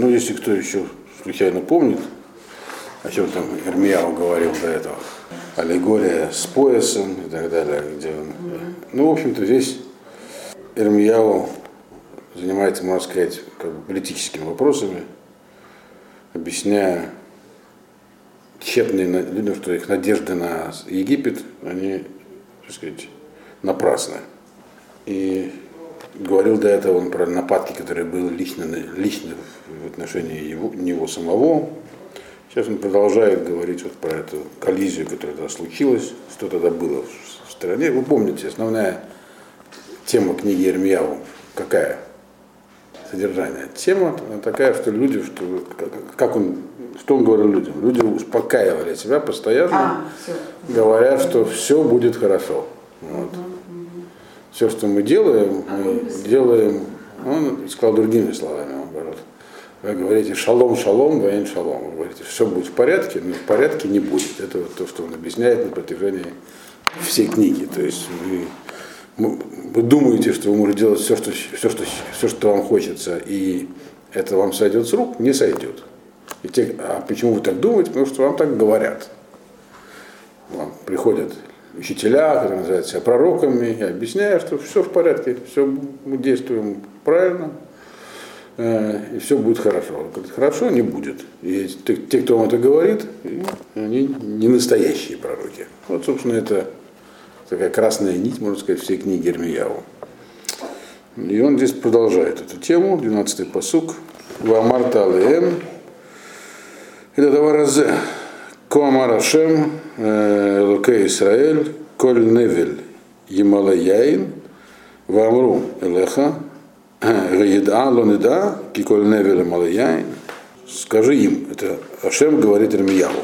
Ну, если кто еще случайно помнит, о чем там Ирмияу говорил до этого, аллегория с поясом и так далее, где он... Ну, в общем-то, здесь Ирмияу занимается, можно сказать, как бы политическими вопросами, объясняя тщетные людям, что их надежды на Египет, они, так сказать, напрасны. И говорил до этого он про нападки, которые были лично, лично в отношении его, него самого. Сейчас он продолжает говорить вот про эту коллизию, которая тогда случилась, что тогда было в стране. Вы помните, основная тема книги Ермияу какая? Содержание. Тема такая, что люди, что, как он, что он говорил людям? Люди успокаивали себя постоянно, а, говоря, что все будет хорошо. Вот. Угу все, что мы делаем, мы делаем, он сказал другими словами, наоборот. Вы говорите шалом, шалом, воин шалом. Вы говорите, все будет в порядке, но в порядке не будет. Это вот то, что он объясняет на протяжении всей книги. То есть вы, вы думаете, что вы можете делать все что, все, что, все, что вам хочется, и это вам сойдет с рук, не сойдет. И те, а почему вы так думаете? Потому что вам так говорят. Вам приходят учителя, которые называют себя пророками, я объясняю, что все в порядке, все мы действуем правильно, э, и все будет хорошо. Говорит, хорошо не будет. И те, кто вам это говорит, они не настоящие пророки. Вот, собственно, это такая красная нить, можно сказать, всей книги Ермияву. И он здесь продолжает эту тему, 12-й посук. Вамарта Алеем. Это Таваразе. Коамар Ашем, Луке Исраэль, Коль Невель, Ямалаяин, Вамру Элеха, Гаида Лонида, Киколь Невель Ямалаяин. Скажи им, это Ашем говорит Ирмияву.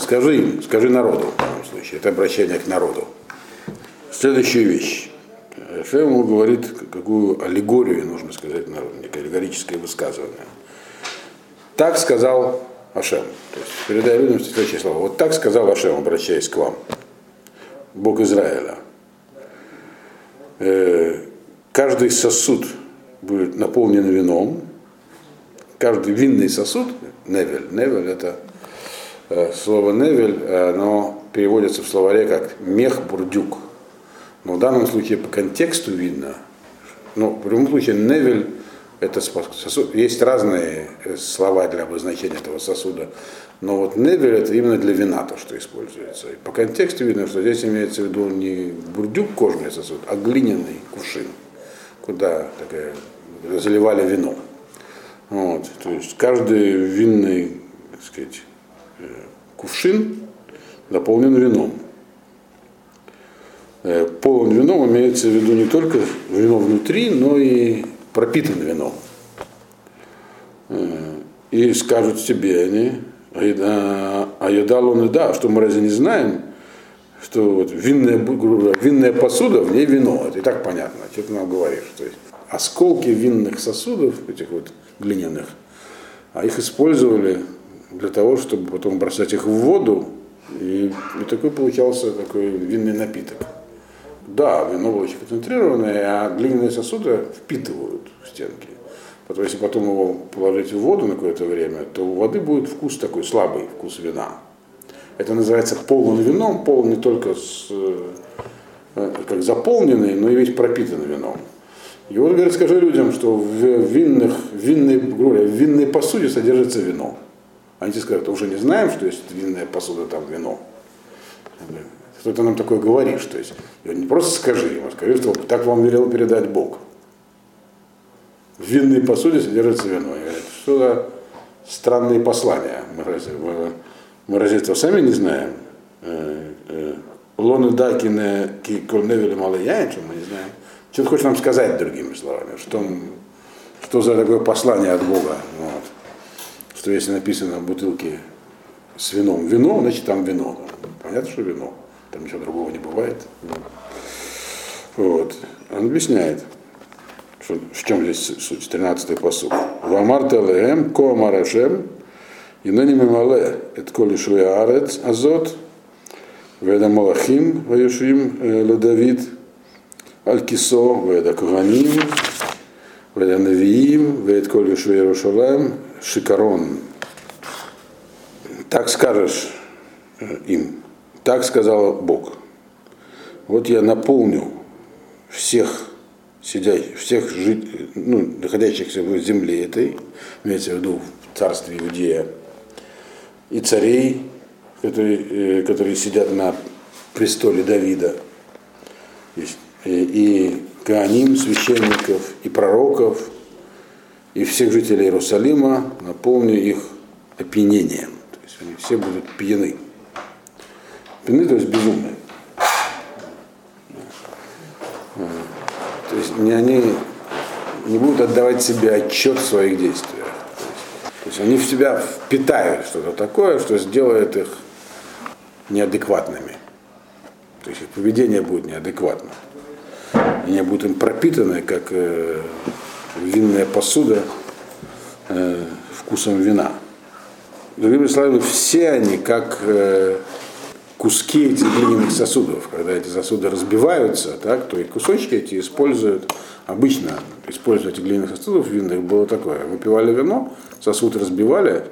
Скажи им, скажи народу, в данном случае, это обращение к народу. Следующая вещь. Ашем ему говорит, какую аллегорию нужно сказать народу, некое аллегорическое высказывание. Так сказал Ашем. То есть передай людям следующее слово. Вот так сказал Ашем, обращаясь к вам. Бог Израиля. Э, каждый сосуд будет наполнен вином. Каждый винный сосуд, невель, невель это э, слово невель, оно переводится в словаре как мех бурдюк. Но в данном случае по контексту видно, но в любом случае невель это сосуд. Есть разные э, слова для обозначения этого сосуда, но вот невель это именно для вина то, что используется. И по контексту видно, что здесь имеется в виду не бурдюк кожный сосуд, а глиняный кувшин, куда такая, заливали вино. Вот, то есть каждый винный так сказать, э, кувшин наполнен вином. Э, полон вином имеется в виду не только вино внутри, но и пропитан вином. И скажут тебе они, а едал он и да, что мы разве не знаем, что вот винная, винная посуда, в ней вино. Это и так понятно, что ты нам говоришь. То есть осколки винных сосудов, этих вот глиняных, а их использовали для того, чтобы потом бросать их в воду, и, и такой получался такой винный напиток. Да, вино очень концентрированное, а глиняные сосуды впитывают в стенки. Потом, если потом его положить в воду на какое-то время, то у воды будет вкус такой слабый, вкус вина. Это называется полным вином, полон не только с, э, как заполненный, но и весь пропитан вином. И вот, говорит, скажи людям, что в винных, винной, говоря, в винной посуде содержится вино. Они тебе скажут, уже не знаем, что есть винная посуда, там вино что ты нам такое говоришь. То есть не просто скажи ему, скажи, что так вам велел передать Бог. В винной посуде содержится вино. И что за странные послания. Мы разве, мы, разве этого сами не знаем? Э, э, Лоны Дакины Кольневели Малаяйчу, мы не знаем. Что ты хочешь нам сказать другими словами? Что, что за такое послание от Бога? Вот. Что если написано в бутылке с вином вино, значит там вино. Понятно, что вино. Там ничего другого не бывает. Вот. Он объясняет, что, в чем здесь суть, 13-й посуд. Вамар телеем, ко марашем, и ныне мимале, это коли арец, азот, веда малахим, ваюшим ледавид, аль кисо, веда куганим, Ваянавиим, Вейтколь Иерушалаем, Шикарон. Так скажешь э, им, так сказал Бог. Вот я наполню всех сидящих, всех жить, ну, находящихся в земле этой, имеется в виду в царстве Иудея, и царей, которые, э, которые сидят на престоле Давида, и, и Кааним, священников и пророков, и всех жителей Иерусалима, наполню их опьянением. То есть они все будут пьяны. Пьяны, то есть безумные. То есть не, они не будут отдавать себе отчет в своих действиях. То есть они в себя впитают что-то такое, что сделает их неадекватными. То есть их поведение будет неадекватным они будут им пропитаны, как э, винная посуда э, вкусом вина. Другими словами, все они как э, куски этих глиняных сосудов. Когда эти сосуды разбиваются, так, то и кусочки эти используют. Обычно использовать глиняных сосудов винных было такое. Выпивали вино, сосуд разбивали,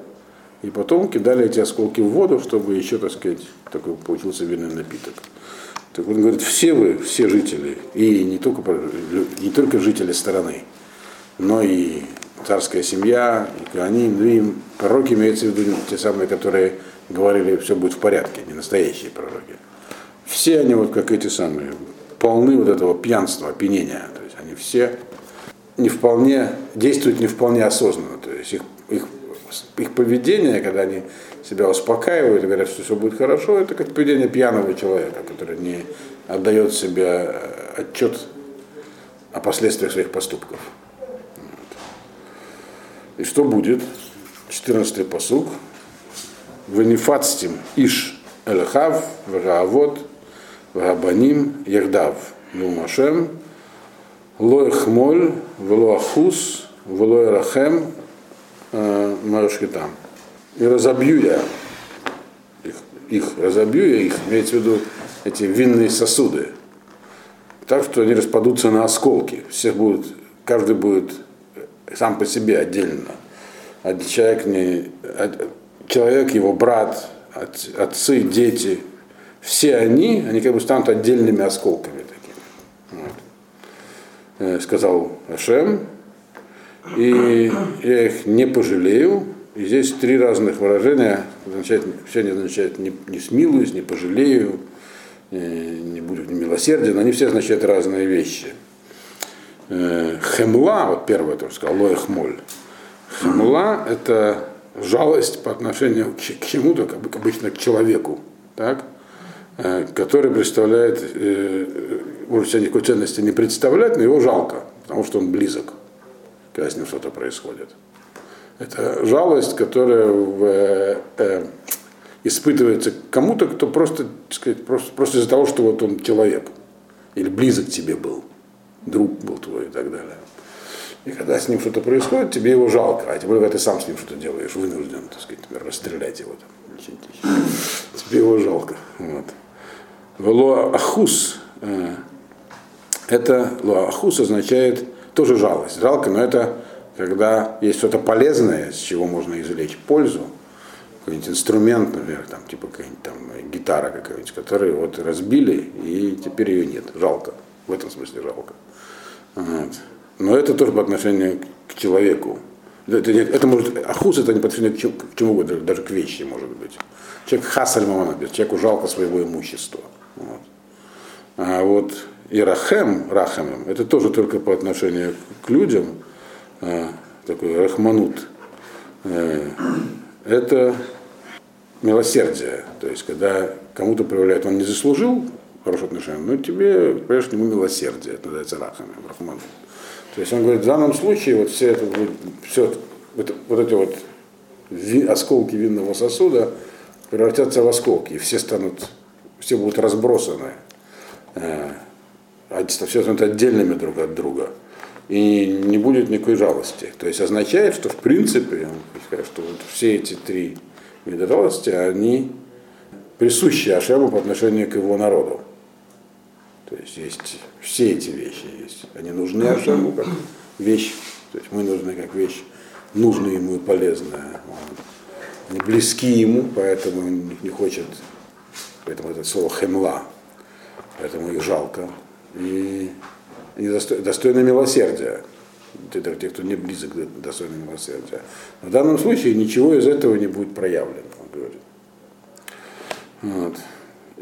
и потом кидали эти осколки в воду, чтобы еще, так сказать, такой получился винный напиток. Так он говорит, все вы, все жители, и не только, не только жители страны, но и царская семья, и ну и пророки имеются в виду те самые, которые говорили, все будет в порядке, не настоящие пророки. Все они вот как эти самые, полны вот этого пьянства, опьянения. То есть они все не вполне, действуют не вполне осознанно. То есть их, их, их поведение, когда они себя успокаивают и говорят, что все будет хорошо, это как поведение пьяного человека, который не отдает себе э, отчет о последствиях своих поступков. И что будет? 14-й посуг. Венифацтим иш элхав, вагаавот, вагабаним, яхдав, нумашем, лоэхмоль, велоахус, велоэрахем, э, марашкитам и разобью я их, их, разобью я их, имеется в виду эти винные сосуды, так что они распадутся на осколки. Все будут, каждый будет сам по себе отдельно. А человек, не, человек его брат, от, отцы, дети, все они, они как бы станут отдельными осколками такими. Вот. Э, сказал Ашем, и я их не пожалею, и здесь три разных выражения, означает, все они означают не, не смилуюсь, не пожалею, не, буду милосерден, они все означают разные вещи. Э, хемла, вот первое, что сказал, лоя хмоль. Хемла – это жалость по отношению к, к чему-то, как обычно к человеку, так? Э, который представляет, э, может себя никакой ценности не представлять, но его жалко, потому что он близок, когда с ним что-то происходит. Это жалость, которая в, э, э, испытывается кому-то, кто просто, сказать, просто, просто из-за того, что вот он человек, или близок к тебе был, друг был твой и так далее. И когда с ним что-то происходит, тебе его жалко, а тем более, когда ты сам с ним что-то делаешь, вынужден, так сказать, например, расстрелять его там. Тебе его жалко. Вот. Велоа ахус, э, это лоахус означает тоже жалость. Жалко, но это когда есть что-то полезное, с чего можно извлечь пользу, какой-нибудь инструмент, например, там, типа какая-нибудь там гитара какая-нибудь, которую вот разбили, и теперь ее нет. Жалко. В этом смысле жалко. Вот. Но это тоже по отношению к человеку. Это, это может, ахус это не по отношению к чему угодно, даже к вещи может быть. Человек хасаль человеку жалко своего имущества. Вот. А вот и рахем, это тоже только по отношению к людям, Э, такой рахманут, э, это милосердие. То есть, когда кому-то проявляет, он не заслужил хорошее отношение, но тебе проявляешь к нему милосердие, это называется рахами, рахманут. То есть он говорит, в данном случае вот все это, все, вот, вот эти вот осколки винного сосуда превратятся в осколки, и все станут, все будут разбросаны, э, все станут отдельными друг от друга и не будет никакой жалости. То есть означает, что в принципе, что вот все эти три вида жалости, они присущи Ашему по отношению к его народу. То есть есть все эти вещи есть. Они нужны Ашему как вещь То есть мы нужны как вещь нужная ему и полезная. Они близки ему, поэтому он не хочет, поэтому это слово хемла, поэтому их жалко. И, и достойно милосердия. Это те, кто не близок к достойному милосердия. В данном случае ничего из этого не будет проявлено, он говорит. Вот.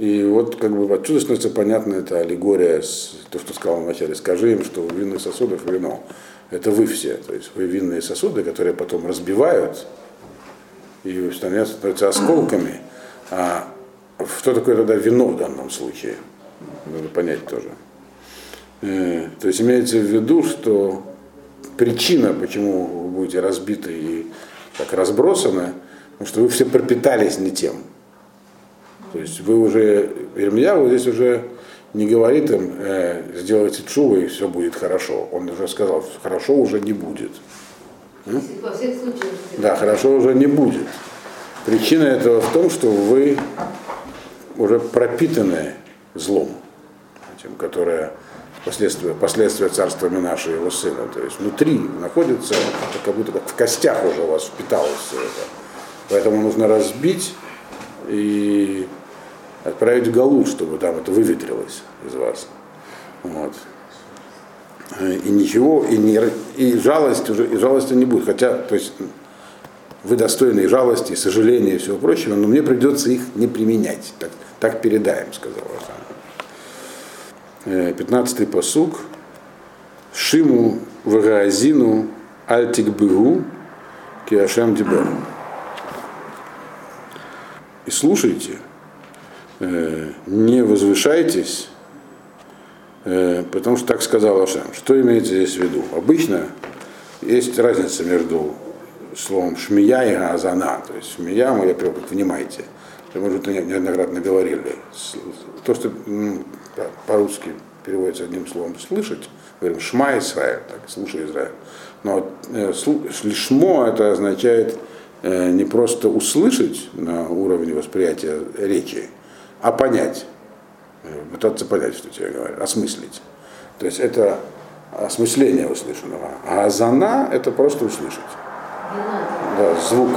И вот как бы отсюда становится понятно эта аллегория, с, то, что сказал вначале, скажи им, что у винных сосудов вино. Это вы все, то есть вы винные сосуды, которые потом разбивают и становятся осколками. А что такое тогда вино в данном случае? Надо понять тоже. Э, то есть имеется в виду, что причина, почему вы будете разбиты и так разбросаны, потому что вы все пропитались не тем. То есть вы уже, Ирмия здесь уже не говорит им, э, сделайте чуву и все будет хорошо. Он уже сказал, хорошо уже не будет. Во всех случаях. Да, хорошо уже не будет. Причина этого в том, что вы уже пропитаны злом, этим, которое последствия, последствия царствами нашего его сына. То есть внутри находится, как будто как в костях уже у вас впиталось все это. Поэтому нужно разбить и отправить в Галут, чтобы там это выветрилось из вас. Вот. И ничего, и, не, и жалости уже, и жалости не будет. Хотя, то есть, вы достойны и жалости, и сожаления, и всего прочего, но мне придется их не применять. Так, так передаем, сказал Асан. 15-й посуг. Шиму вагаазину альтик быгу киашем дибер. И слушайте, Э, не возвышайтесь, э, потому что так сказал Ашем. Что имеется здесь в виду? Обычно есть разница между словом шмия и азана. То есть шмия, мы я как внимайте. Мы уже это неоднократно говорили. То, что по-русски переводится одним словом слышать, говорим шма Израиль, так, слушай Израиль. Но э, это означает не просто услышать на уровне восприятия речи, а понять. Пытаться понять, что тебе говорят, осмыслить. То есть это осмысление услышанного. А азана это просто услышать. Да, звук.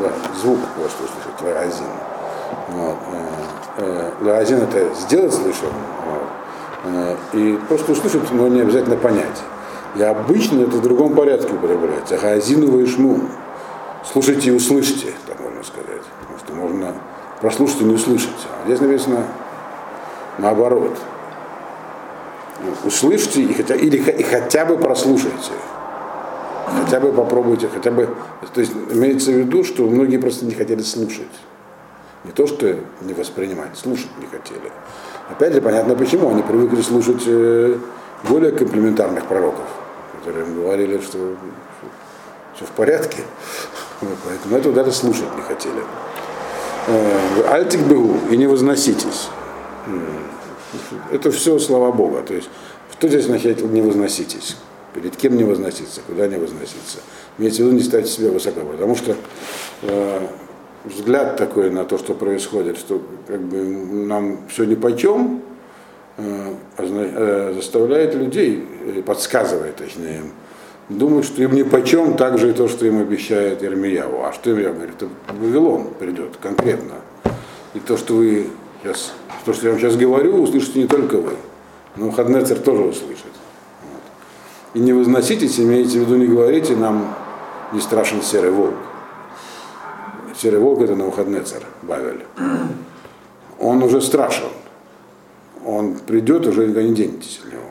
Да, звук просто услышать, лаазин. Вот. Лаазин э, э, это сделать слышал. Вот. Э, и просто услышать, но не обязательно понять. И обычно это в другом порядке употребляется. Хаазину и шму. Слушайте и услышите, так можно сказать. Потому что можно прослушать и не услышать. А здесь написано наоборот. Услышьте и хотя, или и хотя бы прослушайте. Хотя бы попробуйте, хотя бы. То есть имеется в виду, что многие просто не хотели слушать. Не то, что не воспринимать, слушать не хотели. Опять же, понятно почему. Они привыкли слушать э, более комплементарных пророков, которые им говорили, что все в порядке. Поэтому этого даже слушать не хотели. Э, Альтик был и не возноситесь. Это все слова Бога. То есть, что здесь означает не возноситесь? Перед кем не возноситься, куда не возноситься? Имеется в виду не ставить себя высоко, потому что э, взгляд такой на то, что происходит, что как бы нам все ни почем, э, э, заставляет людей, э, подсказывает точнее им, думают, что им ни почем так же и то, что им обещает Ирмияву. А что Ирмияу говорит? Это Вавилон придет конкретно. И то, что вы сейчас, то, что я вам сейчас говорю, услышите не только вы, но Хаднецер тоже услышит. Вот. И не возноситесь, имеете в виду, не говорите, нам не страшен серый волк. Серый волк это Навуходнецер, Бавель. Он уже страшен. Он придет, уже никуда не денетесь от него.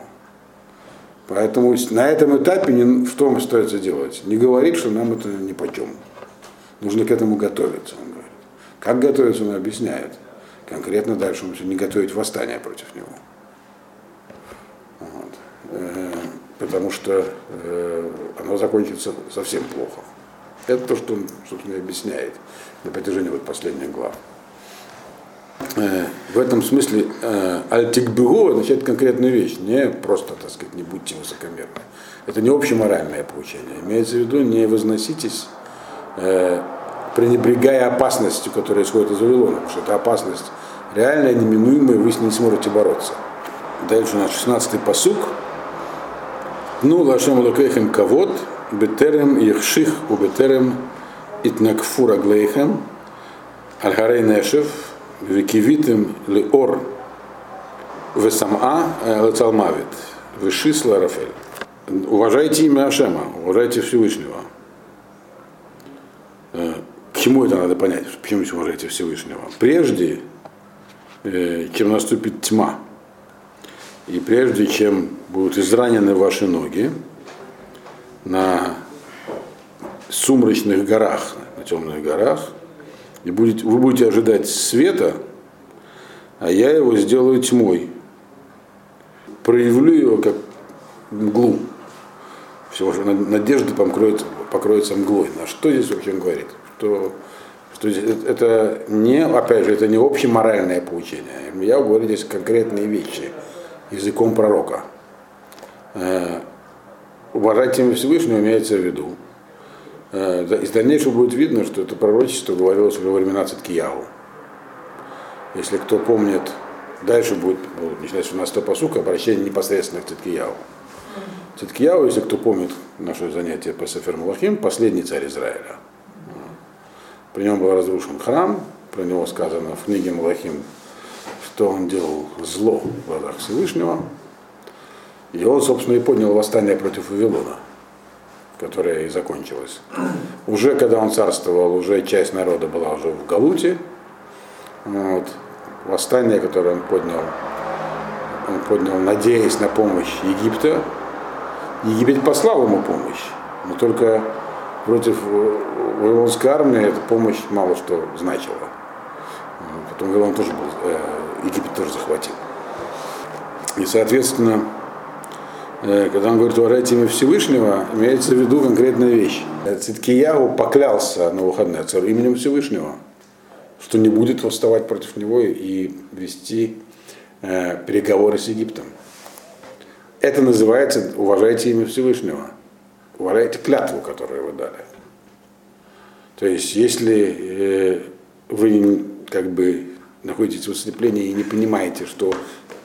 Поэтому на этом этапе не, что остается делать? Не говорить, что нам это не почем. Нужно к этому готовиться, он говорит. Как готовиться, он объясняет. Конкретно дальше он не готовить восстание против него. Вот. Потому что э, оно закончится совсем плохо. Это то, что он, собственно, объясняет на протяжении вот последних глав. Э, в этом смысле э, альтикбегу означает конкретную вещь, не просто, так сказать, не будьте. Это не общеморальное поучение. Имеется в виду, не возноситесь, э, пренебрегая опасностью, которая исходит из Вавилона, потому что это опасность реальная, неминуемая, вы с ней не сможете бороться. Дальше у нас 16-й посук. Тну лашем лакейхем кавод, бетерем ихших у бетерем итнакфура глейхем, альгарей нешев, викивитем леор, весама лецалмавит, вешисла рафель. Уважайте имя Ашема, уважайте Всевышнего. Э, К чему это надо понять? Почему уважаете Всевышнего? Прежде, э, чем наступит тьма, и прежде чем будут изранены ваши ноги на сумрачных горах, на темных горах, и будете, вы будете ожидать света, а я его сделаю тьмой. Проявлю его как мглу. Всего же надежда покроется, покроется мглой. На что здесь вообще он говорит? Что, что здесь, это не, опять же, это не общеморальное поучение. Я говорю здесь конкретные вещи языком пророка. Э, уважать имя Всевышнего имеется в виду. Э, из дальнейшего будет видно, что это пророчество говорилось уже во времена Циткияу. Если кто помнит, дальше будет, будет у нас 100 посука, обращение непосредственно к Циткияу. Циткияу, если кто помнит наше занятие по Сефер Малахим, последний царь Израиля. При нем был разрушен храм, про него сказано в книге Малахим, что он делал зло в глазах Всевышнего. И он, собственно, и поднял восстание против Вавилона, которое и закончилось. Уже когда он царствовал, уже часть народа была уже в Галуте. Вот. Восстание, которое он поднял, он поднял, надеясь на помощь Египта. Египет послал ему помощь, но только против Вавилонской армии эта помощь мало что значила. Потом Вавилон тоже был, э, Египет тоже захватил. И, соответственно, э, когда он говорит уважайте имя Всевышнего, имеется в виду конкретная вещь. Циткияу поклялся на выходные царю именем Всевышнего, что не будет восставать против него и вести э, переговоры с Египтом. Это называется уважайте имя Всевышнего. Уважайте клятву, которую вы дали. То есть, если э, вы как бы находитесь в ослеплении и не понимаете, что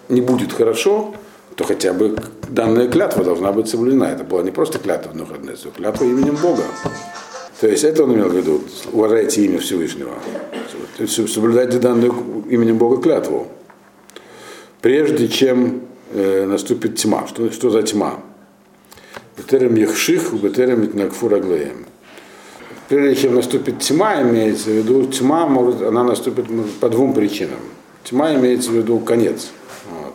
не будет хорошо, то хотя бы данная клятва должна быть соблюдена. Это была не просто клятва в Нухаднесу, клятва именем Бога. То есть это он имел в виду, уважайте имя Всевышнего. Соблюдайте данную именем Бога клятву. Прежде чем э, наступит тьма. Что, что за тьма? Бетерем Яхших, Бетерем Итнакфураглеем прежде чем наступит тьма, имеется в виду, тьма может, она наступит по двум причинам. Тьма имеется в виду конец. Вот.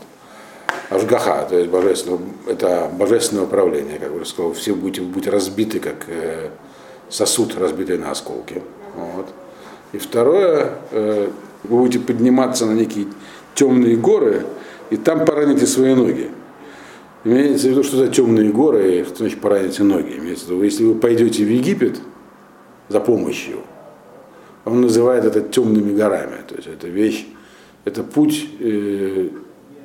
Ашгаха, то есть божественное, это божественное управление, как бы сказал, все будете, будете разбиты, как э, сосуд, разбитый на осколки. Вот. И второе, э, вы будете подниматься на некие темные горы, и там пораните свои ноги. Имеется в виду, что за темные горы, что значит пораните ноги. Имеется в виду, если вы пойдете в Египет, за помощью. Он называет это темными горами. То есть это вещь, это путь э,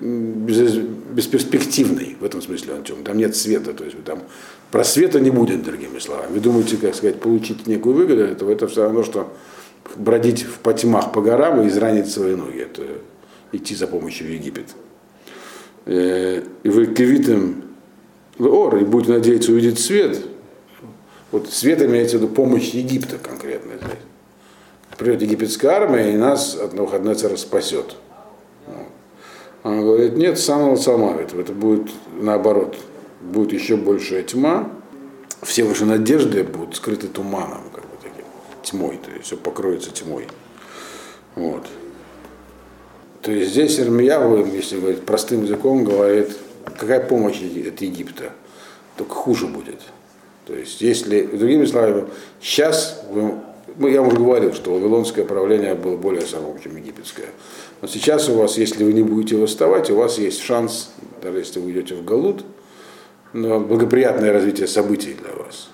без, бесперспективный, в этом смысле он темный. Там нет света, то есть там просвета не будет, другими словами. Вы думаете, как сказать, получить некую выгоду, это, это все равно, что бродить в потьмах по горам и изранить свои ноги. Это идти за помощью в Египет. Э, и вы кивитым ор, и будете надеяться увидеть свет, вот свет имеется в виду помощь Египта конкретно. Придет египетская армия и нас от Навуходнецера спасет. Он говорит, нет, самого самавит. Это будет наоборот. Будет еще большая тьма. Все ваши надежды будут скрыты туманом, как бы таким, тьмой. То есть все покроется тьмой. Вот. То есть здесь Ирмияву, если говорить простым языком, говорит, какая помощь от Египта, только хуже будет. То есть, если, другими словами, сейчас, вы, я уже говорил, что вавилонское правление было более самым, чем египетское. Но сейчас у вас, если вы не будете восставать, у вас есть шанс, даже если вы идете в Галут, на благоприятное развитие событий для вас.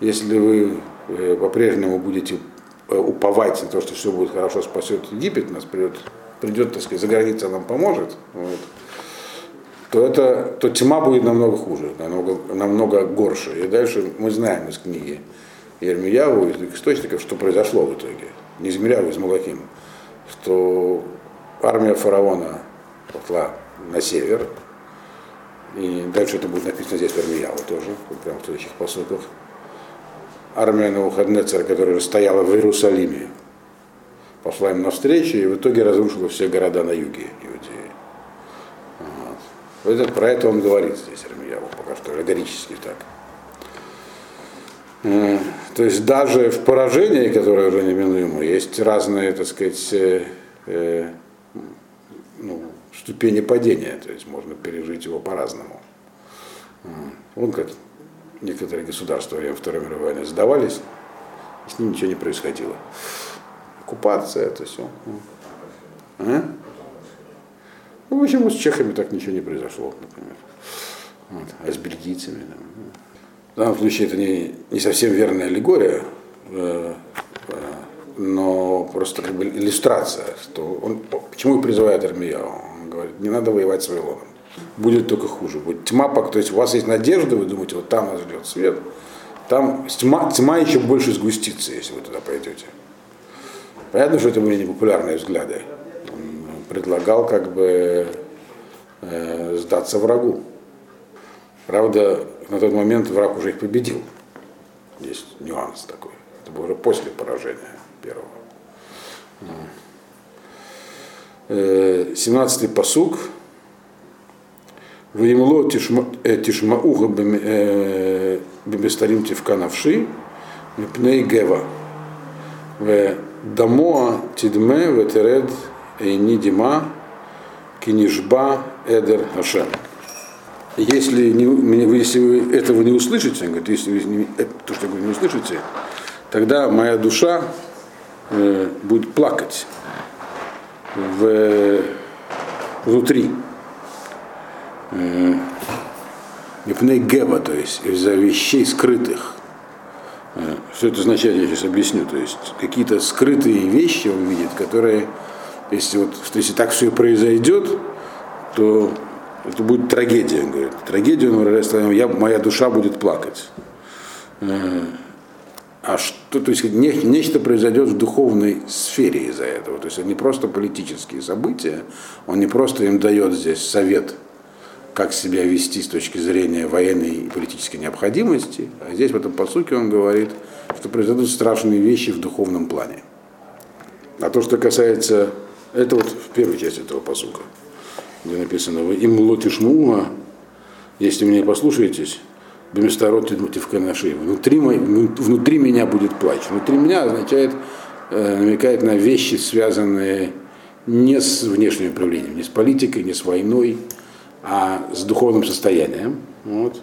Если вы э, по-прежнему будете э, уповать на то, что все будет хорошо, спасет Египет, нас придет, придет, так сказать, за граница нам поможет, вот, то, это, то тьма будет намного хуже, намного, намного горше. И дальше мы знаем из книги Ермияву, из источников, что произошло в итоге. Не из Миряву, из Малахим. Что армия фараона пошла на север, И дальше это будет написано здесь в Армияву тоже, прямо в следующих посылках. Армия Навуходнецера, которая стояла в Иерусалиме, пошла им навстречу и в итоге разрушила все города на юге Иудеи. Вот. Это, про это он говорит здесь, Армияву, пока что аллегорически так. То есть даже в поражении, которое уже неминуемо, есть разные, так сказать, э, э, ну, ступени падения, то есть можно пережить его по-разному. Он как некоторые государства во время Второй мировой войны сдавались, и с ним ничего не происходило. Оккупация, это все. А? Ну, почему с чехами так ничего не произошло, например. Вот. А с бельгийцами. Да. В данном случае это не, не совсем верная аллегория, э, э, но просто как бы иллюстрация, что он, почему призывает Армияу. Он говорит, не надо воевать с Вавилоном. Будет только хуже. Будет тьма, то есть у вас есть надежда, вы думаете, вот там нас ждет свет, там тьма, тьма еще больше сгустится, если вы туда пойдете. Понятно, что это были непопулярные взгляды. Он предлагал как бы э, сдаться врагу. Правда, на тот момент враг уже их победил. Есть нюанс такой. Это было уже после поражения первого. 17-й э, посуг. Ваимло тишмауха беместарим тивканавши, мипней гева. Дамоа тидме ветеред эйни дима кинишба эдер ашем. Если, не, если вы этого не услышите, говорит, если вы не, то, что вы не услышите, тогда моя душа э, будет плакать в, внутри. Мипней геба, то есть из-за вещей скрытых. Э, что это означает, я сейчас объясню. То есть какие-то скрытые вещи он видит, которые, если, вот, если так все произойдет, то это будет трагедия, он говорит. Трагедия, он говорит, я, моя душа будет плакать. Э, а что, то есть не, нечто произойдет в духовной сфере из-за этого. То есть это не просто политические события, он не просто им дает здесь совет, как себя вести с точки зрения военной и политической необходимости, а здесь в этом посуке он говорит, что произойдут страшные вещи в духовном плане. А то, что касается, это вот в первой части этого посука где написано, вы им лотишмуа, если меня послушаетесь, беместарот в канаши, внутри, внутри меня будет плач. Внутри меня означает, э, намекает на вещи, связанные не с внешним управлением, не с политикой, не с войной, а с духовным состоянием. Вот.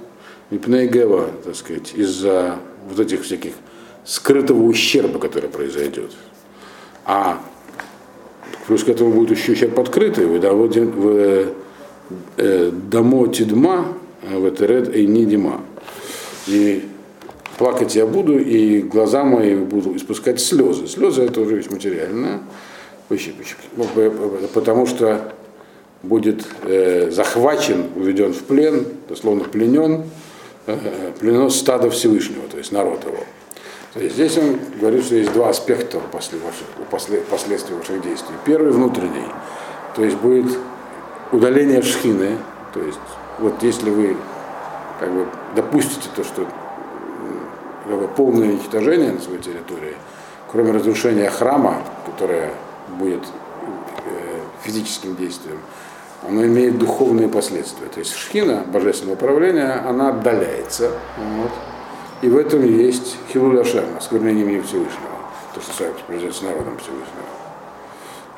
Гева, так сказать, из-за вот этих всяких скрытого ущерба, который произойдет. А Плюс к этому будет еще ущерб открытый. Вы в э, дамо тидма, э, в этеред и не дима. И плакать я буду, и глаза мои буду испускать слезы. Слезы это уже вещь материальная. Потому что будет э, захвачен, уведен в плен, дословно пленен, э, пленен стадо Всевышнего, то есть народ его. То есть здесь он говорит, что есть два аспекта после ваших, после, последствий ваших действий. Первый внутренний, то есть будет удаление шхины, то есть вот если вы как бы допустите то, что как бы, полное уничтожение на своей территории, кроме разрушения храма, которое будет э, физическим действием, оно имеет духовные последствия. То есть шхина, божественное управление, она отдаляется. Вот, и в этом есть Хилуль Ашем, осквернение имени Всевышнего, то, что произойдет с народом Всевышнего.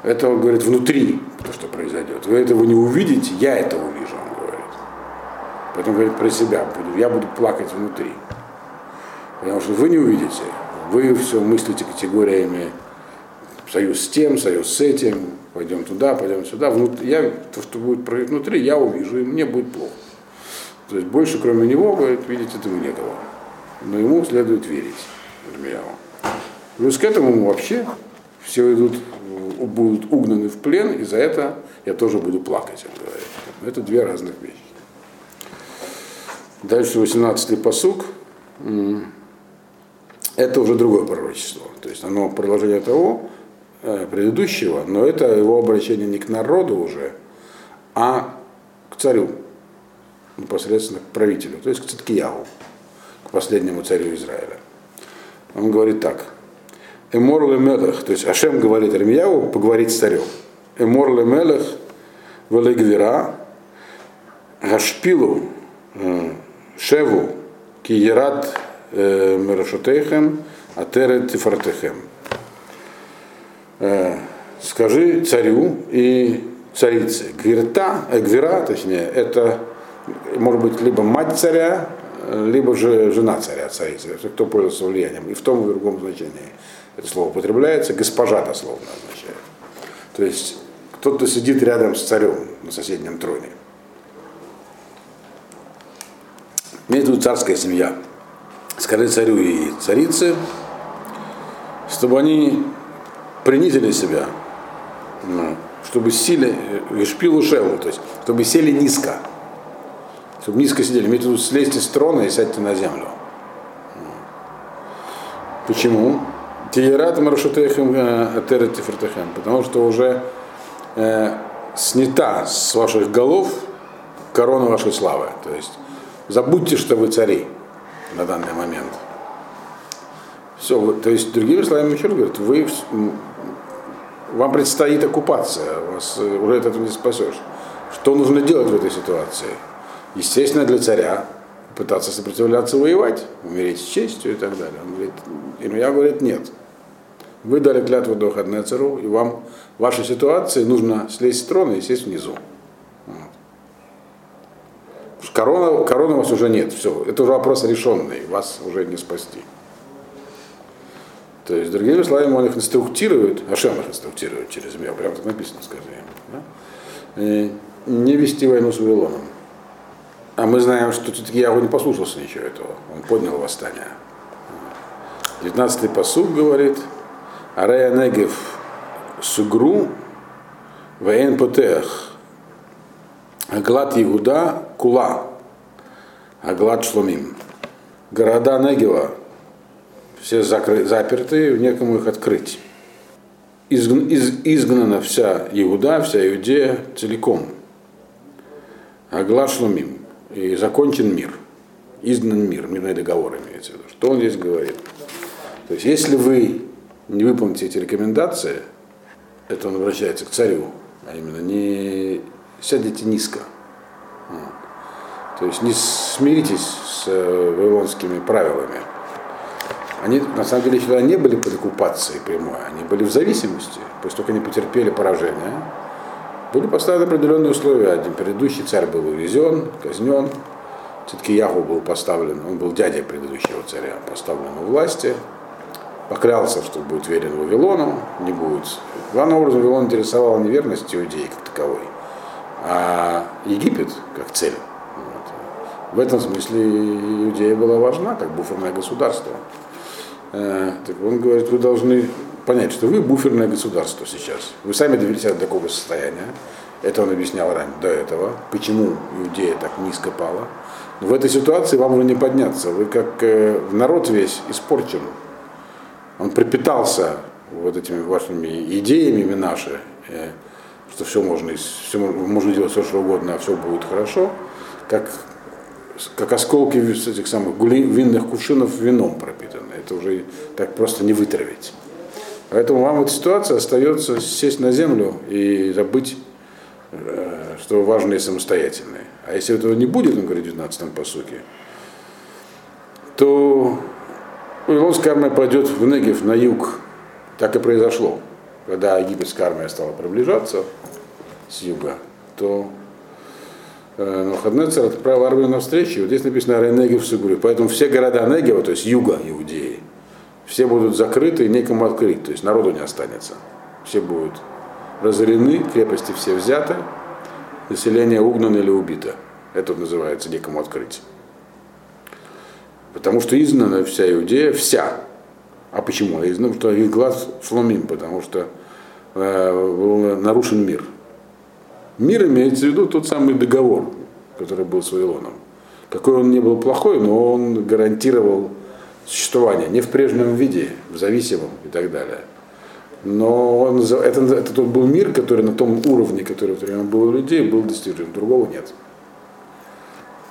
Это, он говорит, внутри то, что произойдет. Вы этого не увидите, я это увижу, он говорит. Поэтому говорит про себя, я буду плакать внутри. Потому что вы не увидите, вы все мыслите категориями союз с тем, союз с этим, пойдем туда, пойдем сюда. Внутри, я, то, что будет внутри, я увижу, и мне будет плохо. То есть больше, кроме него, говорит, видеть этого некого но ему следует верить Ирмияу. Плюс к этому вообще все идут, будут угнаны в плен, и за это я тоже буду плакать, он говорит. Это две разных вещи. Дальше 18-й посук. Это уже другое пророчество. То есть оно продолжение того предыдущего, но это его обращение не к народу уже, а к царю. непосредственно к правителю, то есть к Циткиягу, к последнему царю Израиля. Он говорит так. Эмор лемелех, то есть Ашем говорит Армияву поговорить с царем. Эмор лемелех велегвира гашпилу э, шеву киерат э, мерашотейхем атерет тифартехем. Э, скажи царю и царице. Гвирта, э, гвира, точнее, это может быть либо мать царя, либо же жена царя, царица, кто пользуется влиянием. И в том и в другом значении это слово употребляется, госпожа дословно означает. То есть кто-то сидит рядом с царем на соседнем троне. В виду царская семья. Скажи царю и царице, чтобы они принизили себя, ну, чтобы сели, шпилу шеву, то есть чтобы сели низко, чтобы низко сидели. Имеется в виду слезьте с трона и сядьте на землю. Почему? Тиерат маршутехем э, атерет тифертехем, потому что уже э, снята с ваших голов корона вашей славы. То есть забудьте, что вы цари на данный момент. Все, то есть, другими словами, еще раз говорят, вы, вам предстоит оккупация, вас э, уже от этого не спасешь. Что нужно делать в этой ситуации? Естественно, для царя пытаться сопротивляться, воевать, умереть с честью и так далее. Он говорит, Илья говорит, нет. Вы дали клятву до цару, и вам в вашей ситуации нужно слезть с трона и сесть внизу. Вот. Корона, короны у вас уже нет, все, это уже вопрос решенный, вас уже не спасти. То есть, другими словами, он их инструктирует, а Ашем их инструктирует через меня, прямо так написано, скажи да? и не вести войну с Вавилоном. А мы знаем, что все-таки не послушался ничего этого, он поднял восстание. 19-й посуд говорит, Арея Негев Сугру Вейн Потех Аглад Игуда Кула Аглад Шломим. Города Негева все закры, заперты, некому их открыть. Изгн, из, изгнана вся Иуда, вся Иудея целиком. Аглад Шломим. И закончен мир. Изгнан мир, мирный договор имеется в виду. Что он здесь говорит? То есть, если вы не выполните эти рекомендации, это он обращается к царю, а именно не сядете низко. То есть не смиритесь с э, вавилонскими правилами. Они на самом деле всегда не были под оккупацией прямой, они были в зависимости. Того, как они потерпели поражение, были поставлены определенные условия. Один предыдущий царь был увезен, казнен, все-таки Яху был поставлен, он был дядей предыдущего царя, поставлен у власти, поклялся, что будет верен Вавилону, не будет. Главным образом Вавилон интересовал не верность иудеи как таковой, а Египет как цель. Вот. В этом смысле Иудея была важна, как буферное государство. Э, так он говорит, вы должны понять, что вы буферное государство сейчас. Вы сами довели себя до такого состояния. Это он объяснял ранее, до этого, почему Иудея так низко пала. Но в этой ситуации вам уже не подняться. Вы как э, народ весь испорчен он пропитался вот этими вашими идеями наши, э, что все можно, все можно делать все, что угодно, а все будет хорошо, как, как осколки этих самых винных кувшинов вином пропитаны. Это уже так просто не вытравить. Поэтому вам эта ситуация остается сесть на землю и забыть, э, что важные самостоятельные. А если этого не будет, он говорит в 19-м посуке, то Вавилонская армия пойдет в Негев, на юг. Так и произошло. Когда египетская армия стала приближаться с юга, то э, Навуходнецер отправил армию навстречу. Вот здесь написано Ренегев Сугури. Поэтому все города Негева, то есть юга Иудеи, все будут закрыты и некому открыть. То есть народу не останется. Все будут разорены, крепости все взяты, население угнано или убито. Это называется некому открыть. Потому что изгнана вся Иудея, вся. А почему? Изгнана, что их глаз сломим, потому что э, был нарушен мир. Мир имеется в виду тот самый договор, который был с Вавилоном. Какой он не был плохой, но он гарантировал существование не в прежнем виде, в зависимом и так далее. Но он, это, это тот был мир, который на том уровне, который в то время был у людей, был достижим. Другого нет.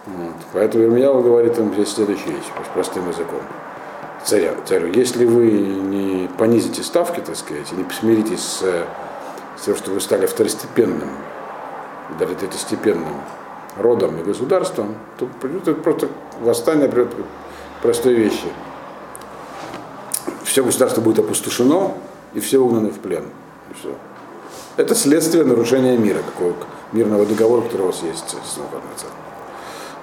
Вот. Поэтому Ирмияу говорит им здесь следующую вещь, простым языком. Царя, царю, если вы не понизите ставки, так сказать, и не смиритесь с, с тем, что вы стали второстепенным, даже третьестепенным родом и государством, то придет просто восстание, придет простой вещи. Все государство будет опустошено, и все угнаны в плен. Все. Это следствие нарушения мира, какого мирного договора, который у вас есть с Навуходоносором.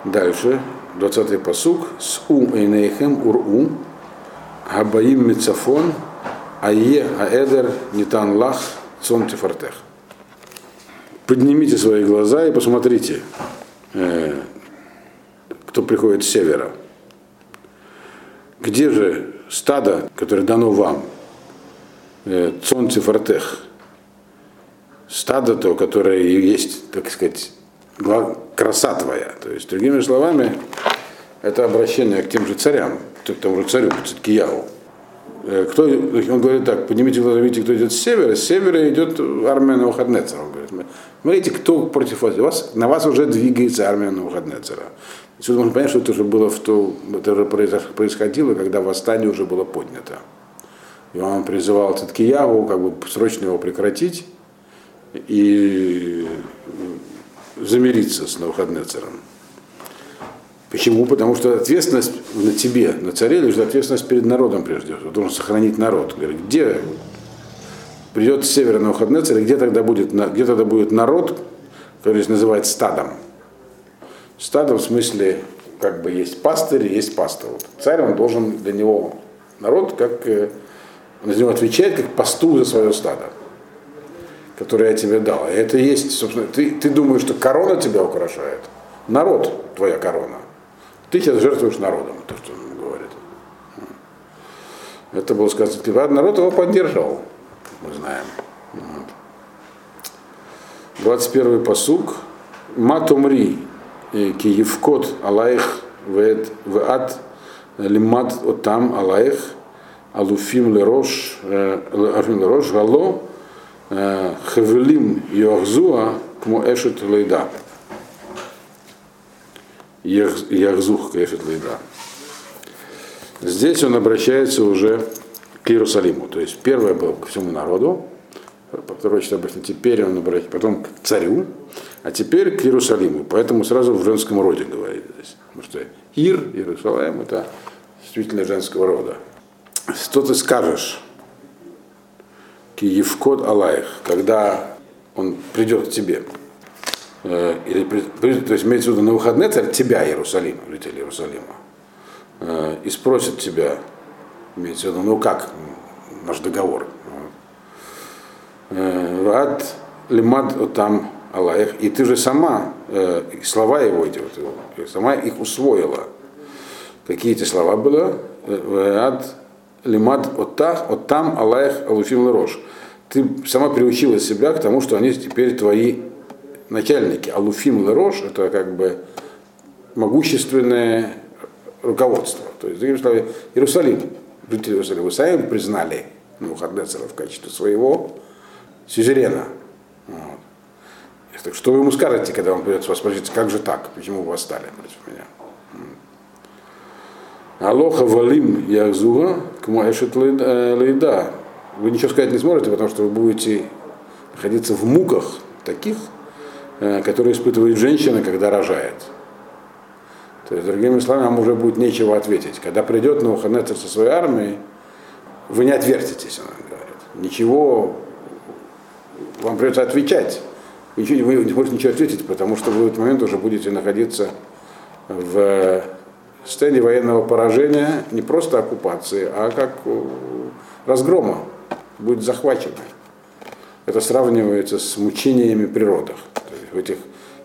Дальше, 20-й посук. С ум эйнейхем ур-у, габаим мицафон, ае аэдер нитан лах сон тефартех. Поднимите свои глаза и посмотрите, э, кто приходит с севера. Где же стадо, которое дано вам? Э, цон цифартех. Стадо то, которое есть, так сказать, краса твоя. То есть, другими словами, это обращение к тем же царям, к тому же царю, к Циткияву. Э, кто, он говорит так, поднимите глаза, видите, кто идет с севера, с севера идет армия Навуходнецера. Он говорит, смотрите, кто против вас, вас, на вас уже двигается армия Навуходнецера. Отсюда можно понять, что это уже было в то, это уже происходило, когда восстание уже было поднято. И он призывал Циткияву как бы срочно его прекратить и замириться с Навуходнецером. Почему? Потому что ответственность на тебе, на царе, лежит ответственность перед народом прежде всего. Должен сохранить народ. Говорит, где придет с севера на Навуходнецер, где тогда будет, где тогда будет народ, который называют стадом. Стадом в смысле, как бы есть пастырь, есть пастор. Вот царь, он должен для него народ, как э, он за него отвечает, как пастух за свое стадо, которое я тебе дал. И это есть, собственно, ты, ты думаешь, что корона тебя украшает. Народ твоя корона. Ты сейчас жертвуешь народом, то, что он говорит. Это было сказано, типа, народ его поддерживал, мы знаем. 21 посук. Матумри, киевкот алаих веат лимат отам алаих алуфим лерош лерош гало хевелим йохзуа кмо эшет лейда. Яхзух Кефет Лейда. Здесь он обращается уже Иерусалиму. То есть первое было к всему народу, второе что обычно теперь он обращается, потом к царю, а теперь к Иерусалиму. Поэтому сразу в женском роде говорит здесь. Потому что Ир, Иерусалим, это действительно женского рода. Что ты скажешь? Киевкод Алаих, когда он придет к тебе. Э, или, то есть имеется в виду на выходные царь тебя, Иерусалим, житель Иерусалима, э, и спросит тебя, имеется в виду, ну как наш договор, э, Ад лимад там Аллах, и ты же сама, слова его эти, вот, сама их усвоила. Какие эти слова были? Ад лимад оттах, оттам Аллах алуфим лерош. Ты сама приучила себя к тому, что они теперь твои начальники, Алуфим Лерош, это как бы могущественное руководство. То есть, Иерусалим, вы сами признали Навуходнецера в качестве своего сюзерена. Вот. Так что вы ему скажете, когда он придет вас спросить, как же так, почему вы восстали против меня? Алоха валим язуга к эшет лейда. Вы ничего сказать не сможете, потому что вы будете находиться в муках таких, Э, которые испытывает женщина, когда рожает. То есть, другими словами, вам уже будет нечего ответить. Когда придет Навуходоносор со своей армией, вы не отвертитесь, она говорит. Ничего, вам придется отвечать. Ничего, вы не можете ничего ответить, потому что вы в этот момент уже будете находиться в состоянии военного поражения, не просто оккупации, а как разгрома, будет захвачено. Это сравнивается с мучениями при родах в этих,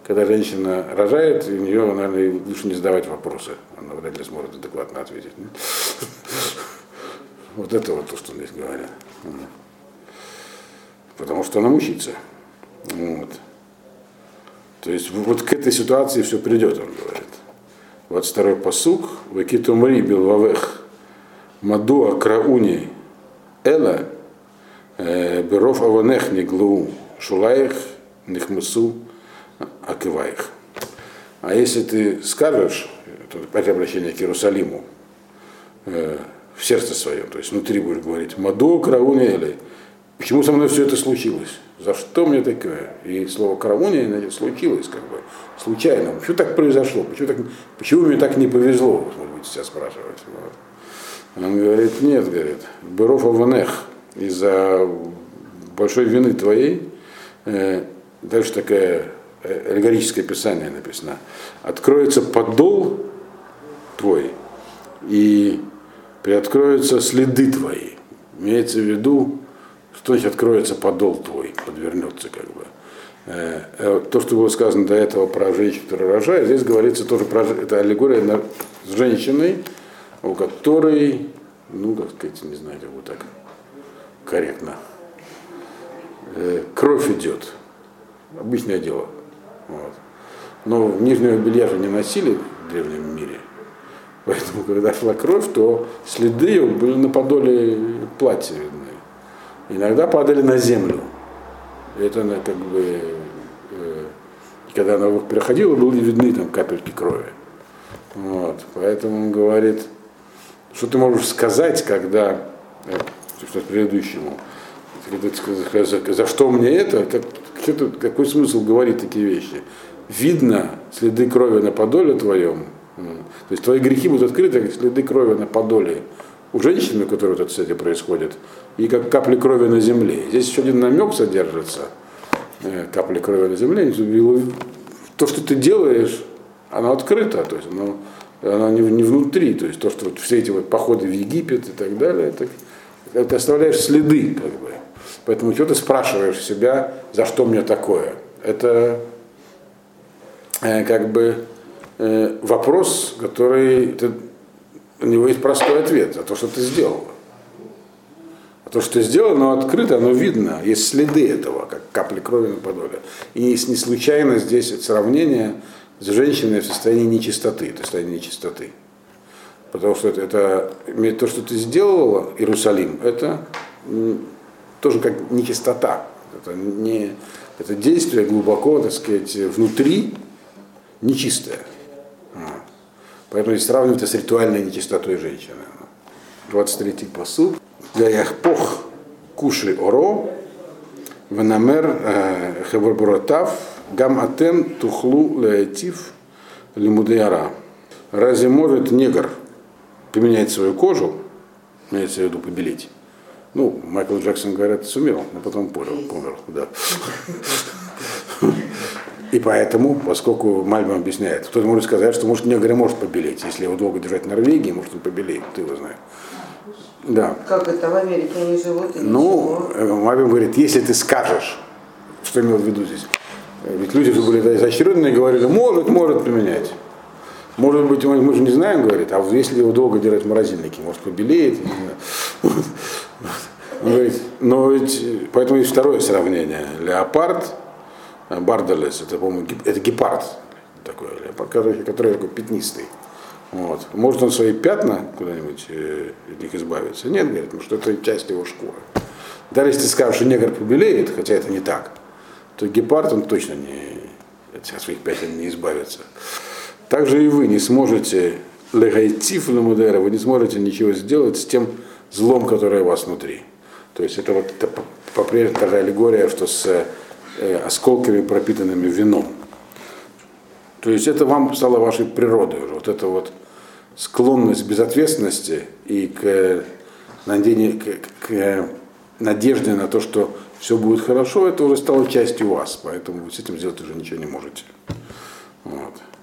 когда женщина рожает, у нее, наверное, лучше не задавать вопросы. Она вряд ли сможет адекватно ответить. Вот это вот то, что здесь говорят. Потому что она мучится. Вот. То есть вот к этой ситуации все придет, он говорит. Вот второй посук, Вакитумри Билвавех, Мадуа Крауни Эла, э, Беров Аванех Неглу, Шулаих Нехмасу Акиваих. А если ты скажешь, это опять обращение к Иерусалиму, э, в сердце своем, то есть внутри будешь говорить, Маду Карауни почему со мной все это случилось? За что мне такое? И слово значит, случилось, как бы, случайно. Почему так произошло? Почему, так, почему мне так не повезло? Вот, может быть, сейчас спрашивать. Вот. Он говорит, нет, говорит, Беров Аванех, из-за большой вины твоей, э, дальше такая аллегорическое писание написано, откроется подол твой, и приоткроются следы твои. Имеется в виду, что значит откроется подол твой, подвернется как бы. Э, э, то, что было сказано до этого про женщину, которая рожает, здесь говорится тоже про это аллегория с женщиной, у которой, ну, как сказать, не знаю, как бы так корректно, э, кровь идет. Обычное дело. Вот. Но нижнего белья же не носили в древнем мире. Поэтому, когда шла кровь, то следы были на подоле платья видны. Иногда падали на землю. Это она как бы, э, когда она переходила, были видны там капельки крови. Вот. Поэтому он говорит, что ты можешь сказать, когда, э, что предыдущему, за что мне это, как, что какой смысл говорить такие вещи? Видно следы крови на подоле твоем, то есть твои грехи будут открыты, как следы крови на подоле у женщины, у которой вот это, кстати, происходит, и как капли крови на земле. Здесь еще один намек содержится, э, капли крови на земле. То, что ты делаешь, оно открыто, то есть оно, оно не, не внутри, то есть то, что вот все эти вот походы в Египет и так далее, это, ты оставляешь следы, как бы. Поэтому что ты спрашиваешь себя, за что мне такое? Это э, как бы э, вопрос, который ты, у него есть простой ответ за то, что ты сделал. А то, что ты сделал, оно открыто, оно видно, есть следы этого, как капли крови на подоле. И есть не случайно здесь сравнение с женщиной в состоянии нечистоты, это состояние нечистоты. Потому что это, это то, что ты сделала, Иерусалим, это тоже как нечистота. Это, не, это действие глубоко, так сказать, внутри нечистое. Поэтому здесь сравнивают это с ритуальной нечистотой женщины. 23-й посуд. Гаяхпох куши оро, венамер э, хеврбуратав, гам атем тухлу леатив лимудеяра. Разве может негр поменять свою кожу, имеется в виду побелить? Ну, Майкл Джексон, говорят, сумел, но потом понял, помер, да. И поэтому, поскольку Мальбом объясняет, кто-то может сказать, что может негр может побелеть. Если его долго держать в Норвегии, может он побелеет, ты его знаешь. Да. Как это в Америке они живут? И ну, э, Мальбом говорит, если ты скажешь, что имел в виду здесь, ведь люди же были изощренные и говорили, может, может поменять. Может быть, мы, мы же не знаем, говорит, а если его долго держать в морозильнике, может побелеет. Он говорит, но ведь, поэтому есть второе сравнение. Леопард Бардалес, это, по-моему, это гепард такой, который, который такой пятнистый. Вот. Может он свои пятна куда-нибудь э, от них избавиться? Нет, говорит, потому что это часть его шкуры. Даже если ты скажешь, что негр побелеет, хотя это не так, то гепард он точно не, от своих пятен не избавится. Также и вы не сможете легайтив ламудера, вы не сможете ничего сделать с тем злом, которое у вас внутри. То есть это вот это по-прежнему та же аллегория, что с Э, осколками, пропитанными вином. То есть это вам стало вашей природой уже. Вот эта вот склонность к безответственности и к, надеянию, к, к надежде на то, что все будет хорошо, это уже стало частью вас. Поэтому вы с этим сделать уже ничего не можете. Вот.